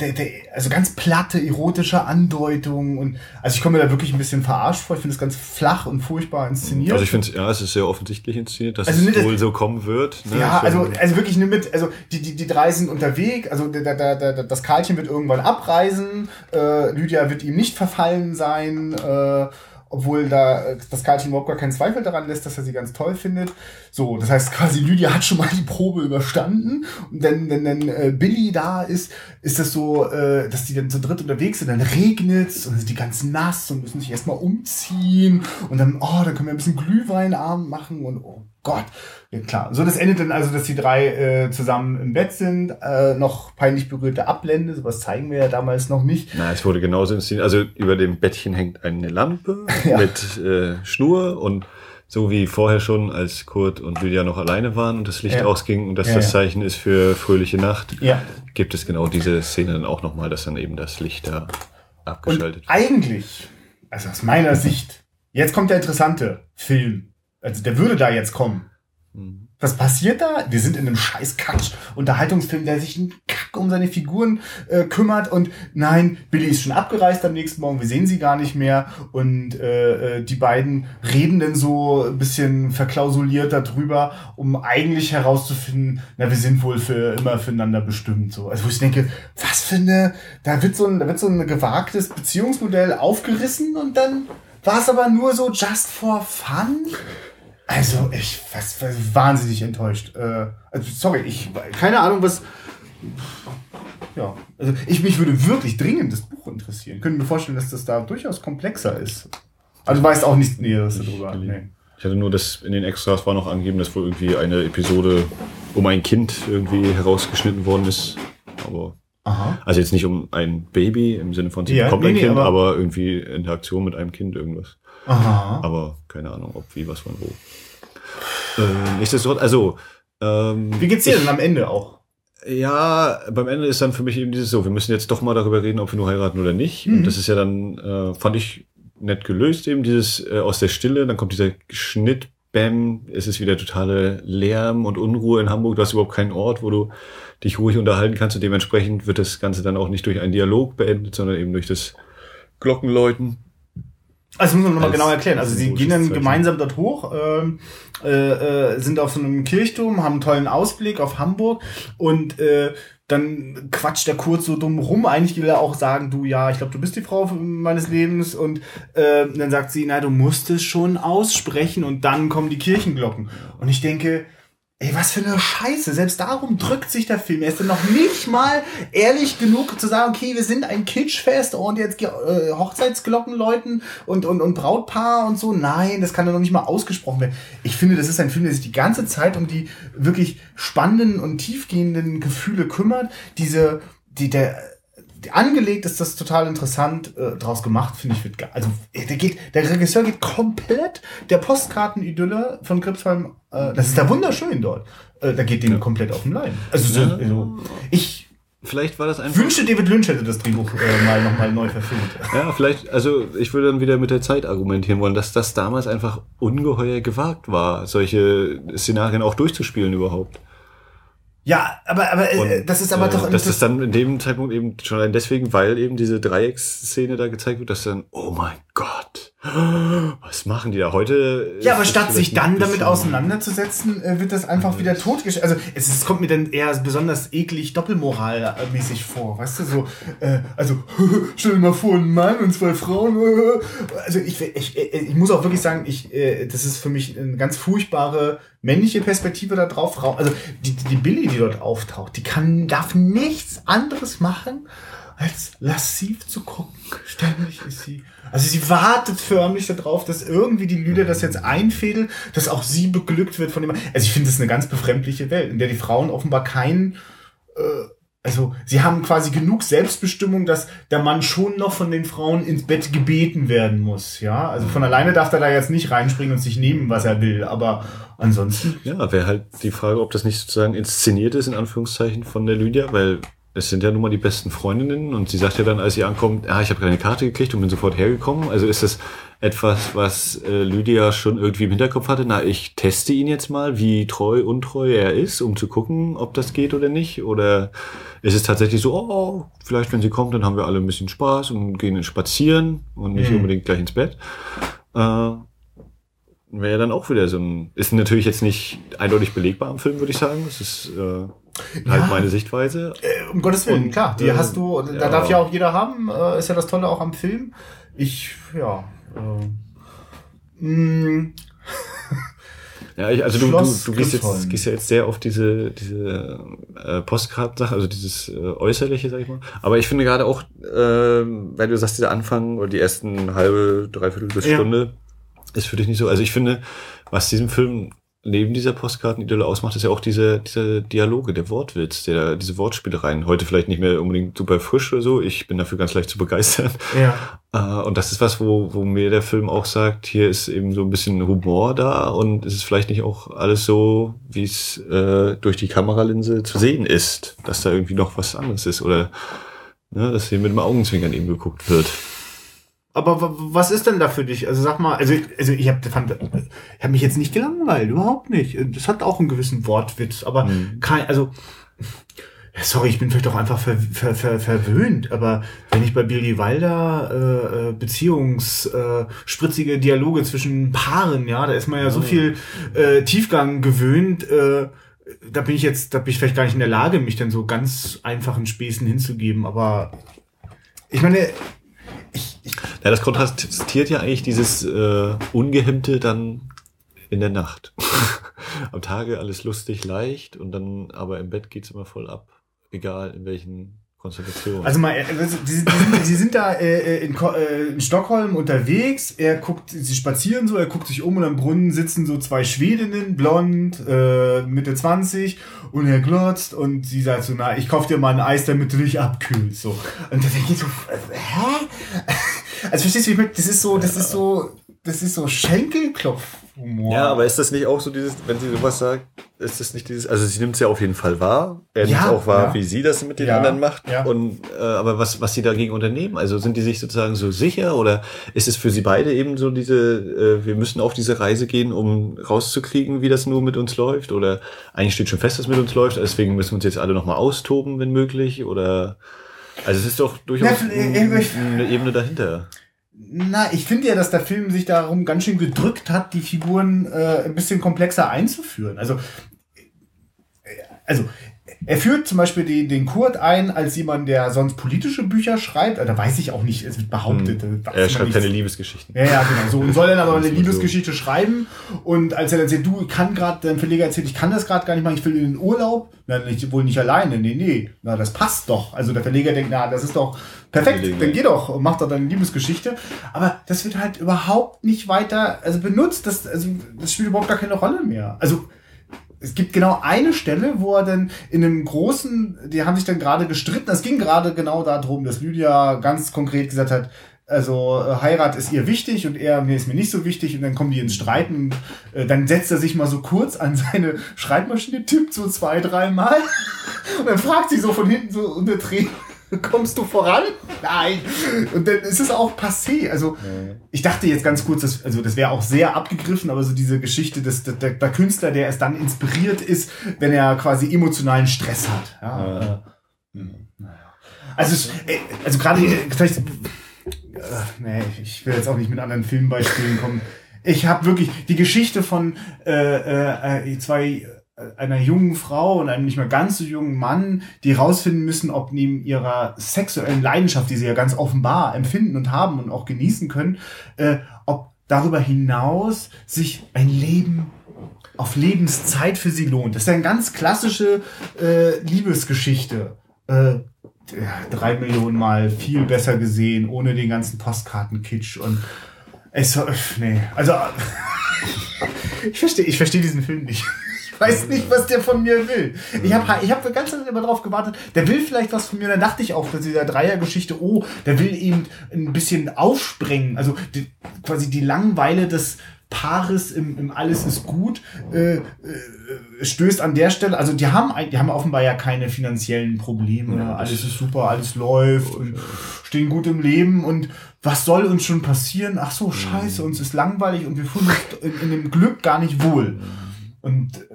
der, der, also ganz platte erotische Andeutung und also ich komme mir da wirklich ein bisschen verarscht vor. Ich finde es ganz flach und furchtbar inszeniert. Also ich finde, ja, es ist sehr offensichtlich inszeniert, dass Also es wohl so kommen wird. Ne? Ja, also, also wirklich nur mit, also die, die, die drei sind unterwegs, also der, der, der, das Karlchen wird irgendwann abreisen, äh, Lydia wird ihm nicht verfallen sein, äh, obwohl da äh, das Karlchen überhaupt gar keinen Zweifel daran lässt, dass er sie ganz toll findet. So, das heißt quasi, Lydia hat schon mal die Probe überstanden und wenn, wenn dann äh, Billy da ist, ist das so, äh, dass die dann zu dritt unterwegs sind, dann regnet's und dann sind die ganz nass und müssen sich erstmal umziehen und dann, oh, dann können wir ein bisschen Glühweinabend machen und oh Gott. Ja, klar. So, das endet dann also, dass die drei äh, zusammen im Bett sind, äh, noch peinlich berührte Ablände, sowas zeigen wir ja damals noch nicht. Na, es wurde genauso inszeniert. Also über dem Bettchen hängt eine Lampe Ja. mit äh, Schnur und so wie vorher schon, als Kurt und Lydia noch alleine waren und das Licht Ja. ausging und das Ja, das. Zeichen ist für fröhliche Nacht, Ja. gibt es genau diese Szene dann auch nochmal, dass dann eben das Licht da Und abgeschaltet wird. eigentlich, also aus meiner Sicht, jetzt kommt der interessante Film. Also der würde da jetzt kommen. Mhm. Was passiert da? Wir sind in einem scheiß Katsch Unterhaltungsfilm, der sich einen Kack um seine Figuren äh, kümmert und nein, Billy ist schon abgereist am nächsten Morgen, wir sehen sie gar nicht mehr und äh, äh die beiden reden dann so ein bisschen verklausuliert darüber, um eigentlich herauszufinden, na, wir sind wohl für immer füreinander bestimmt so. Also wo ich denke, was für eine, da wird so ein, da wird so ein gewagtes Beziehungsmodell aufgerissen und dann war es aber nur so just for fun. Also, ich was, was wahnsinnig enttäuscht. Äh, also, sorry, ich keine Ahnung, was. Ja, also ich mich würde wirklich dringend das Buch interessieren. Können mir vorstellen, dass das da durchaus komplexer ist. Also du weißt auch nichts Näheres darüber. Nee. Ich hatte nur das in den Extras war noch angegeben, dass wohl irgendwie eine Episode um ein Kind irgendwie herausgeschnitten worden ist. Aber Aha. also jetzt nicht um ein Baby im Sinne von ja, kommt nee, ein Kind, aber, aber irgendwie Interaktion mit einem Kind irgendwas. Aha. Aber keine Ahnung, ob wie, was von wo. Ähm, nichtsdestotrotz, also. Ähm, wie geht's dir ich, denn am Ende auch? Ja, beim Ende ist dann für mich eben dieses so, wir müssen jetzt doch mal darüber reden, ob wir nur heiraten oder nicht. Mhm. Und das ist ja dann, äh, fand ich nett gelöst, eben dieses äh, aus der Stille, dann kommt dieser Schnitt, bam, es ist wieder totale Lärm und Unruhe in Hamburg, du hast überhaupt keinen Ort, wo du dich ruhig unterhalten kannst. Und dementsprechend wird das Ganze dann auch nicht durch einen Dialog beendet, sondern eben durch das Glockenläuten. Also muss man nochmal genau erklären. Also sie gehen dann gemeinsam dort hoch, ähm, äh, äh, sind auf so einem Kirchturm, haben einen tollen Ausblick auf Hamburg und äh, dann quatscht der kurz so dumm rum. Eigentlich will er auch sagen, du ja, ich glaube, du bist die Frau meines Lebens. Und äh, dann sagt sie, na, du musst es schon aussprechen und dann kommen die Kirchenglocken. Und ich denke, Ey, was für eine Scheiße. Selbst darum drückt sich der Film. Er ist dann noch nicht mal ehrlich genug zu sagen, okay, wir sind ein Kitschfest und jetzt äh, Hochzeitsglocken läuten und, und, und Brautpaar und so. Nein, das kann doch noch nicht mal ausgesprochen werden. Ich finde, das ist ein Film, der sich die ganze Zeit um die wirklich spannenden und tiefgehenden Gefühle kümmert. Diese, die, der, angelegt ist das total interessant äh, draus gemacht, finde ich. Wird also der geht, der Regisseur geht komplett der Postkartenidylle von Gripsheim. Äh, das ist da wunderschön dort. Äh, da geht dem ja. komplett auf den Leim. Also, ja. also ich Vielleicht war das einfach. Wünschte David Lynch hätte das Drehbuch äh, mal nochmal neu verfilmt. Ja, vielleicht, also ich würde dann wieder mit der Zeit argumentieren wollen, dass das damals einfach ungeheuer gewagt war, solche Szenarien auch durchzuspielen überhaupt. Ja, aber, aber äh, und, das ist aber äh, doch. Das ist dann in dem Zeitpunkt eben schon allein deswegen, weil eben diese Dreiecksszene da gezeigt wird, dass dann, oh mein Gott, was machen die da heute? Ja, aber statt sich dann damit auseinanderzusetzen, äh, wird das einfach wieder totgestellt. Also es, es, kommt mir dann eher besonders eklig doppelmoralmäßig vor, weißt du, so, äh, also stell dir mal vor, ein Mann und zwei Frauen. Äh. Also ich, ich, ich muss auch wirklich sagen, ich, äh, das ist für mich eine ganz furchtbare männliche Perspektive da drauf. Also die, die Billy, die dort auftaucht, die kann, darf nichts anderes machen, als lassiv zu gucken. Ständig ist sie. Also sie wartet förmlich darauf, dass irgendwie die Lüde das jetzt einfädelt, dass auch sie beglückt wird von dem. Also ich finde das eine ganz befremdliche Welt, in der die Frauen offenbar keinen äh, also sie haben quasi genug Selbstbestimmung, dass der Mann schon noch von den Frauen ins Bett gebeten werden muss. Ja, also von alleine darf er da jetzt nicht reinspringen und sich nehmen, was er will. Aber ansonsten. Ja, wäre halt die Frage, ob das nicht sozusagen inszeniert ist, in Anführungszeichen, von der Lydia, weil es sind ja nun mal die besten Freundinnen und sie sagt ja dann, als sie ankommt, ah, ich habe keine Karte gekriegt und bin sofort hergekommen. Also ist das etwas, was äh, Lydia schon irgendwie im Hinterkopf hatte? Na, ich teste ihn jetzt mal, wie treu, untreu er ist, um zu gucken, ob das geht oder nicht. Oder ist es tatsächlich so, oh, vielleicht wenn sie kommt, dann haben wir alle ein bisschen Spaß und gehen spazieren und nicht mhm. unbedingt gleich ins Bett. Äh, Wäre ja dann auch wieder so ein, ist natürlich jetzt nicht eindeutig belegbar am Film, würde ich sagen. Es ist äh, halt ja. meine Sichtweise. Äh, um Gottes Willen, und, klar. Die äh, hast du, da ja. darf ja auch jeder haben. Äh, ist ja das Tolle auch am Film. Ich, ja. Äh, mm. Ja, ich, also du, du, du gehst jetzt gehst ja jetzt sehr auf diese diese äh, Postkarten-Sache, also dieses äh, äußerliche, sag ich mal. Aber ich finde gerade auch, äh, weil du sagst, dieser Anfang oder die ersten halbe, dreiviertel bis ja. Stunde ist für dich nicht so. Also ich finde, was diesem Film neben dieser Postkartenidylle ausmacht, ist ja auch diese, diese Dialoge, der Wortwitz, der, diese Wortspielereien. Heute vielleicht nicht mehr unbedingt super frisch oder so. Ich bin dafür ganz leicht zu begeistern. Ja. Äh, und das ist was, wo, wo mir der Film auch sagt, hier ist eben so ein bisschen Humor da und es ist vielleicht nicht auch alles so, wie es äh, durch die Kameralinse zu sehen ist, dass da irgendwie noch was anderes ist oder ne, dass hier mit dem Augenzwinkern eben geguckt wird. Aber was ist denn da für dich? Also sag mal, also, also ich habe ich hab mich jetzt nicht gelangweilt, überhaupt nicht. Das hat auch einen gewissen Wortwitz, aber mhm. kein, also sorry, ich bin vielleicht auch einfach ver, ver, ver, verwöhnt, aber wenn ich bei Billy Wilder äh, äh beziehungsspritzige äh, Dialoge zwischen Paaren, ja, da ist man ja so viel äh, Tiefgang gewöhnt, äh, da bin ich jetzt, da bin ich vielleicht gar nicht in der Lage, mich dann so ganz einfachen Späßen hinzugeben, aber ich meine, ja, das kontrastiert ja eigentlich dieses äh, Ungehemmte dann in der Nacht. Am Tage alles lustig, leicht und dann aber im Bett geht's immer voll ab egal in welchen Konstellationen. Also mal, also die, die, sind, die sind da äh, äh in, äh, in Stockholm unterwegs. Er guckt, sie spazieren so, er guckt sich um und am Brunnen sitzen so zwei Schwedinnen, blond, äh, Mitte 20 und er glotzt und sie sagt so, na, ich kauf dir mal ein Eis, damit du dich abkühlst. So. Und da denke ich so, hä? Also verstehst du, wie ich mit, das ist so, das ist so, das ist so Schenkelklopf-Humor. Ja, aber ist das nicht auch so dieses, wenn sie sowas sagt, ist das nicht dieses, also sie nimmt es ja auf jeden Fall wahr. Er ja, nimmt auch wahr, ja. wie sie das mit den ja, anderen macht. Ja. Und äh, aber was, was sie dagegen unternehmen? Also sind die sich sozusagen so sicher oder ist es für sie beide eben so diese, äh, wir müssen auf diese Reise gehen, um rauszukriegen, wie das nur mit uns läuft? Oder eigentlich steht schon fest, dass mit uns läuft, deswegen müssen wir uns jetzt alle nochmal austoben, wenn möglich? Oder also es ist doch durchaus eine Ebene dahinter. Na, ich finde ja, dass der Film sich darum ganz schön gedrückt hat, die Figuren äh, ein bisschen komplexer einzuführen. Also, äh, also er führt zum Beispiel den, den Kurt ein als jemand, der sonst politische Bücher schreibt. Da weiß ich auch nicht, es wird behauptet. Hm. Er schreibt keine Liebesgeschichten. Ja, ja, genau. So, und soll dann aber eine Liebesgeschichte schreiben. Und als er dann sagt, du, kann gerade, dein Verleger erzählt, ich kann das gerade gar nicht machen, ich will in den Urlaub. Na, nicht, wohl nicht alleine. Nee, nee. Na, das passt doch. Also der Verleger denkt, na, das ist doch perfekt, dann geh doch, mach doch deine Liebesgeschichte. Aber das wird halt überhaupt nicht weiter, also benutzt. Das, also, das spielt überhaupt gar keine Rolle mehr. Also, es gibt genau eine Stelle, wo er dann in einem großen, die haben sich dann gerade gestritten. Es ging gerade genau darum, dass Lydia ganz konkret gesagt hat, also äh, Heirat ist ihr wichtig und er mir ist mir nicht so wichtig und dann kommen die ins Streiten. Äh, dann setzt er sich mal so kurz an seine Schreibmaschine, tippt so zwei, dreimal und dann fragt sie so von hinten so unter Tränen, Kommst du voran? Nein. Und dann ist es auch passé. Also, ich dachte jetzt ganz kurz, dass, also das wäre auch sehr abgegriffen, aber so diese Geschichte, dass der, der, Künstler, der es dann inspiriert ist, wenn er quasi emotionalen Stress hat. Ja. ja. Hm. Also, es, äh, also gerade, äh, vielleicht, äh, nee, ich will jetzt auch nicht mit anderen Filmbeispielen kommen. Ich habe wirklich die Geschichte von äh, äh, zwei einer jungen Frau und einem nicht mehr ganz so jungen Mann, die rausfinden müssen, ob neben ihrer sexuellen Leidenschaft, die sie ja ganz offenbar empfinden und haben und auch genießen können, äh, ob darüber hinaus sich ein Leben auf Lebenszeit für sie lohnt. Das ist eine ganz klassische äh, Liebesgeschichte. Äh, drei Millionen Mal viel besser gesehen, ohne den ganzen Postkartenkitsch und es, nee, also ich verstehe, ich verstehe diesen Film nicht weiß nicht, was der von mir will. Ich habe ich hab ganz lange immer drauf gewartet, der will vielleicht was von mir. Dann dachte ich auch, dass dieser Dreiergeschichte, oh, der will eben ein bisschen aufsprengen. Also die, quasi die Langweile des Paares im, im Alles ist gut äh, äh, stößt an der Stelle, also die haben die haben offenbar ja keine finanziellen Probleme, ja, alles ist super, alles läuft und stehen gut im Leben und was soll uns schon passieren? Ach so, scheiße, uns ist langweilig und wir fühlen uns in, in dem Glück gar nicht wohl. Und äh,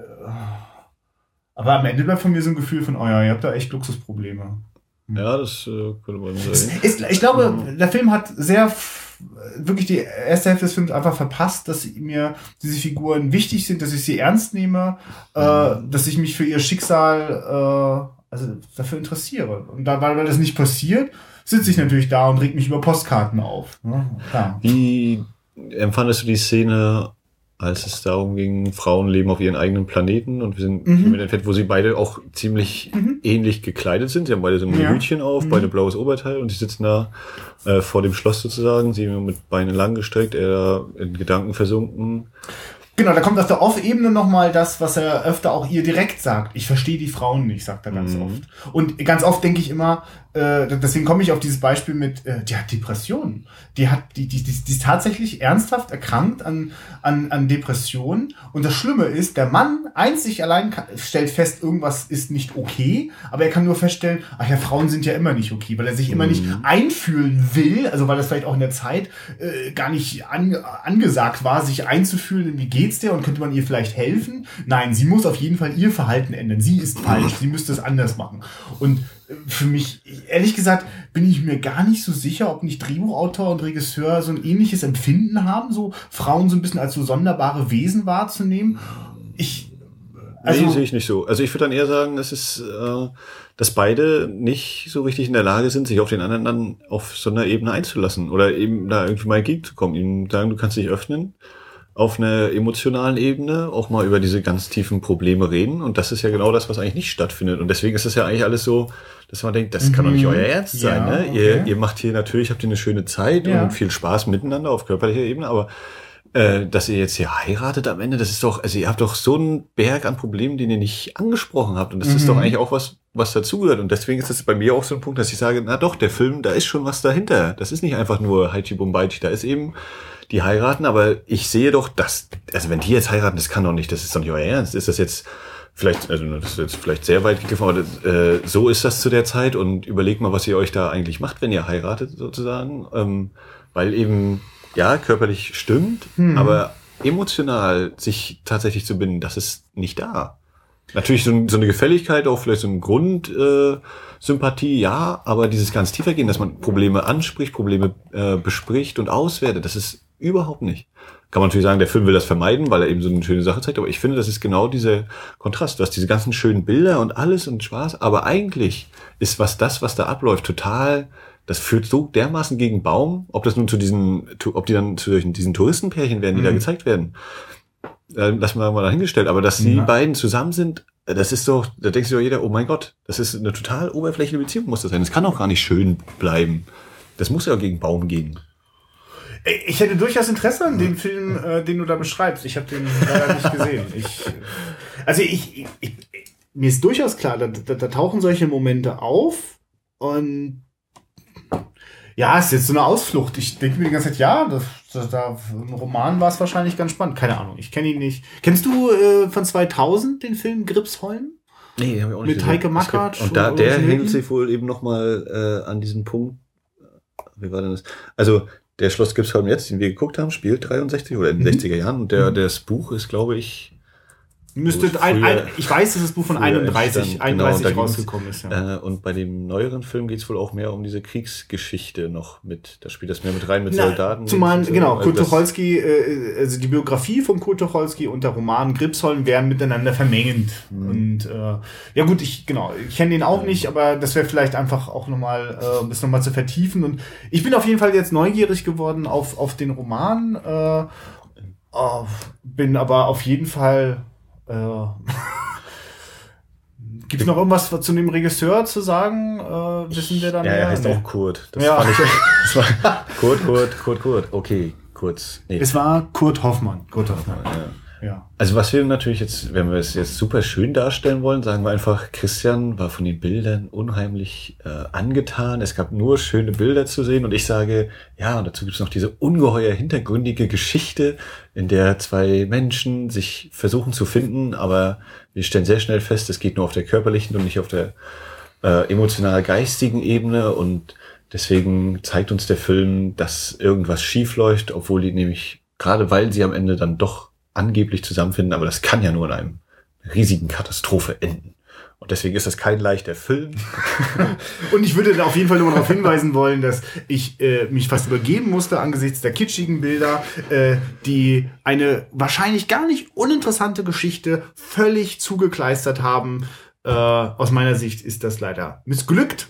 aber am Ende bleibt von mir so ein Gefühl von, oh ja, ihr habt da echt Luxusprobleme. Ja, das äh, könnte man sagen. Ist, ich glaube, der Film hat sehr wirklich die erste Hälfte des Films einfach verpasst, dass mir diese Figuren wichtig sind, dass ich sie ernst nehme, äh, mhm. dass ich mich für ihr Schicksal äh, also dafür interessiere. Und da, weil, weil das nicht passiert, sitze ich natürlich da und reg mich über Postkarten auf. Ja. Wie empfandest du die Szene als es darum ging, Frauen leben auf ihren eigenen Planeten und wir sind mhm. im Endeffekt, wo sie beide auch ziemlich mhm. ähnlich gekleidet sind. Sie haben beide so ein ja. Hütchen auf, mhm. beide blaues Oberteil und sie sitzen da äh, vor dem Schloss sozusagen, sie mit Beinen lang gestreckt, er in Gedanken versunken. Genau, da kommt auf der Off-Ebene nochmal das, was er öfter auch ihr direkt sagt. Ich verstehe die Frauen nicht, sagt er ganz mhm. oft. Und ganz oft denke ich immer, äh, deswegen komme ich auf dieses Beispiel mit, äh, die hat Depressionen. Die hat, die, die, die, die ist tatsächlich ernsthaft erkrankt an, an, an Depressionen. Und das Schlimme ist, der Mann einzig allein kann, stellt fest, irgendwas ist nicht okay, aber er kann nur feststellen, ach ja, Frauen sind ja immer nicht okay, weil er sich immer mhm. nicht einfühlen will, also weil das vielleicht auch in der Zeit äh, gar nicht an, angesagt war, sich einzufühlen, wie geht's dir und könnte man ihr vielleicht helfen? Nein, sie muss auf jeden Fall ihr Verhalten ändern. Sie ist falsch, sie müsste es anders machen. Und für mich, ehrlich gesagt, bin ich mir gar nicht so sicher, ob nicht Drehbuchautor und Regisseur so ein ähnliches Empfinden haben, so Frauen so ein bisschen als so sonderbare Wesen wahrzunehmen. Ich, also, nee, sehe ich nicht so. Also ich würde dann eher sagen, es ist, äh, dass beide nicht so richtig in der Lage sind, sich auf den anderen dann auf so einer Ebene einzulassen oder eben da irgendwie mal entgegenzukommen. Ihnen sagen, du kannst dich öffnen auf einer emotionalen Ebene auch mal über diese ganz tiefen Probleme reden. Und das ist ja genau das, was eigentlich nicht stattfindet. Und deswegen ist das ja eigentlich alles so, dass man denkt, das mhm. kann doch nicht mhm. euer Ernst sein. Ja, ne? Okay. Ihr, ihr macht hier natürlich, habt ihr eine schöne Zeit ja. und viel Spaß miteinander auf körperlicher Ebene, aber äh, dass ihr jetzt hier heiratet am Ende, das ist doch, also ihr habt doch so einen Berg an Problemen, den ihr nicht angesprochen habt. Und das mhm. ist doch mhm. eigentlich auch was, was dazugehört. Und deswegen ist das bei mir auch so ein Punkt, dass ich sage, na doch, der Film, da ist schon was dahinter. Das ist nicht einfach nur Haichi Bombaichi, da ist eben die heiraten, aber ich sehe doch, dass, also wenn die jetzt heiraten, das kann doch nicht, das ist doch nicht euer Ernst. Ist das jetzt vielleicht, also das ist jetzt vielleicht sehr weit gegriffen, aber das, äh, so ist das zu der Zeit und überlegt mal, was ihr euch da eigentlich macht, wenn ihr heiratet sozusagen, ähm, weil eben, ja, körperlich stimmt, hm. aber emotional sich tatsächlich zu binden, das ist nicht da. Natürlich so, so eine Gefälligkeit, auch vielleicht so ein Grundsympathie, äh, Sympathie, ja, aber dieses ganz tiefer gehen, dass man Probleme anspricht, Probleme äh, bespricht und auswertet, das ist Überhaupt nicht. Kann man natürlich sagen, der Film will das vermeiden, weil er eben so eine schöne Sache zeigt, aber ich finde, das ist genau dieser Kontrast. Du hast diese ganzen schönen Bilder und alles und Spaß, aber eigentlich ist was das, was da abläuft, total, das führt so dermaßen gegen Baum, ob das nun zu diesen, ob die dann zu diesen Touristenpärchen werden, die mhm. da gezeigt werden. Äh, lassen wir mal dahingestellt, aber dass die ja. beiden zusammen sind, das ist doch, da denkt sich doch jeder, oh mein Gott, das ist eine total oberflächliche Beziehung, muss das sein. Das kann auch gar nicht schön bleiben. Das muss ja gegen Baum gehen. Ich hätte durchaus Interesse an dem Film, äh, den du da beschreibst. Ich habe den leider nicht gesehen. Ich, also ich, ich, ich, mir ist durchaus klar, da, da, da tauchen solche Momente auf und ja, ist jetzt so eine Ausflucht. Ich denke mir die ganze Zeit, ja, das, das, da, im Roman war es wahrscheinlich ganz spannend. Keine Ahnung, ich kenne ihn nicht. Kennst du äh, von 2000 den Film Gripsholm? Nee, hab ich auch nicht Mit gesehen. Heike Mackert. Und da, der hängt sich wohl eben nochmal äh, an diesem Punkt. Wie war denn das? Also der Schloss Gipsholm jetzt, den wir geguckt haben, spielt 63 oder in den mhm. 60er Jahren. Und der, mhm. das Buch ist, glaube ich, Müsste ein, ein, ich weiß, dass das Buch von 31, 31 genau, rausgekommen ist. Ja. Äh, und bei dem neueren Film geht es wohl auch mehr um diese Kriegsgeschichte noch mit. Da spielt das mehr mit rein mit Na, Soldaten. Zumal, so. genau, also Kurt Tucholsky, äh, also die Biografie von Kurt Tucholsky und der Roman Gripsholm werden miteinander vermengend. Mhm. Und äh, ja gut, ich genau, ich kenne den auch nicht, aber das wäre vielleicht einfach auch nochmal, äh, um das nochmal zu vertiefen. Und ich bin auf jeden Fall jetzt neugierig geworden auf, auf den Roman. Äh, äh, bin aber auf jeden Fall Gibt es noch irgendwas zu dem Regisseur zu sagen? Äh, wissen wir dann Ja, er heißt nee. auch Kurt. Das ja. fand ich. Das war Kurt, Kurt, Kurt, Kurt. Okay, kurz. Nee. Es war Kurt Hoffmann. Kurt Hoffmann. Ja. Ja. Also was wir natürlich jetzt, wenn wir es jetzt super schön darstellen wollen, sagen wir einfach, Christian war von den Bildern unheimlich äh, angetan. Es gab nur schöne Bilder zu sehen und ich sage, ja, und dazu gibt es noch diese ungeheuer hintergründige Geschichte, in der zwei Menschen sich versuchen zu finden, aber wir stellen sehr schnell fest, es geht nur auf der körperlichen und nicht auf der äh, emotional-geistigen Ebene und deswegen zeigt uns der Film, dass irgendwas schief läuft, obwohl die nämlich, gerade weil sie am Ende dann doch angeblich zusammenfinden, aber das kann ja nur in einem riesigen Katastrophe enden. Und deswegen ist das kein leichter Film. und ich würde da auf jeden Fall nur darauf hinweisen wollen, dass ich äh, mich fast übergeben musste angesichts der kitschigen Bilder, äh, die eine wahrscheinlich gar nicht uninteressante Geschichte völlig zugekleistert haben. Äh, aus meiner Sicht ist das leider missglückt.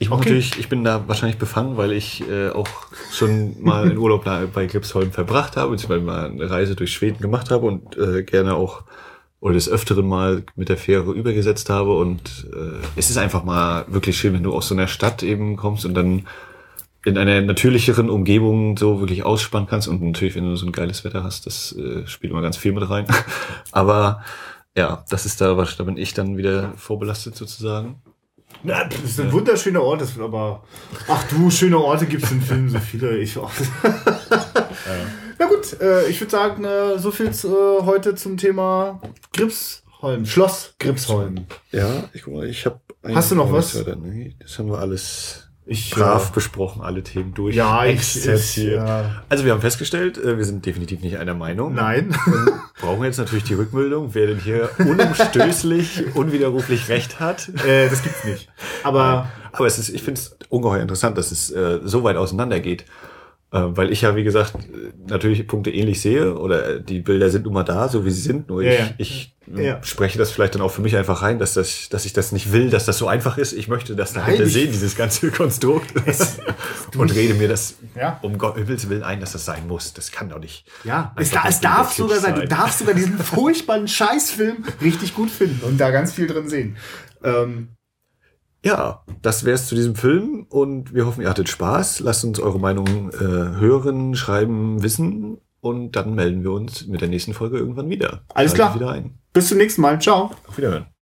Ich muss okay. natürlich, ich bin da wahrscheinlich befangen, weil ich äh, auch schon mal einen Urlaub bei Gripsholm verbracht habe, beziehungsweise mal eine Reise durch Schweden gemacht habe und äh, gerne auch oder des Öfteren mal mit der Fähre übergesetzt habe. Und äh, es ist einfach mal wirklich schön, wenn du aus so einer Stadt eben kommst und dann in einer natürlicheren Umgebung so wirklich ausspannen kannst. Und natürlich, wenn du so ein geiles Wetter hast, das äh, spielt immer ganz viel mit rein. Aber ja, das ist da, da bin ich dann wieder vorbelastet sozusagen. Na, das ist ein wunderschöner Ort, das, aber ach du, schöne Orte gibt es im Film so viele. Ich auch. Na gut, äh, ich würde sagen, äh, so viel äh, heute zum Thema Gripsholm, Schloss Gripsholm. Ja, ich guck mal, ich habe. Hast du noch was? Nee, das haben wir alles Ich, brav besprochen, alle Themen durch. Ja, ich, ich ja. Also wir haben festgestellt, äh, wir sind definitiv nicht einer Meinung. Nein. Brauchen jetzt natürlich die Rückmeldung, wer denn hier unumstößlich, unwiderruflich recht hat. äh, das gibt's nicht. Aber Aber es ist, ich finde es ungeheuer interessant, dass es äh, so weit auseinander geht. Äh, weil ich ja, wie gesagt, natürlich Punkte ähnlich sehe oder die Bilder sind nun mal da, so wie sie sind. Nur Ja, ich, ich Ja. spreche das vielleicht dann auch für mich einfach rein, dass, das, dass ich das nicht will, dass das so einfach ist. Ich möchte das Nein, dahinter sehen, dieses ganze Konstrukt. Und rede mir das Ja. um Gottes Willen ein, dass das sein muss. Das kann doch nicht. ja, es, da, es darf sogar sein. Du darfst sogar diesen furchtbaren Scheißfilm richtig gut finden und da ganz viel drin sehen. Ähm, Ja, das wär's zu diesem Film und wir hoffen, ihr hattet Spaß. Lasst uns eure Meinung äh, hören, schreiben, wissen und dann melden wir uns mit der nächsten Folge irgendwann wieder. Alles Schaltet klar. Wieder ein. bis zum nächsten Mal. Ciao. Auf Wiederhören.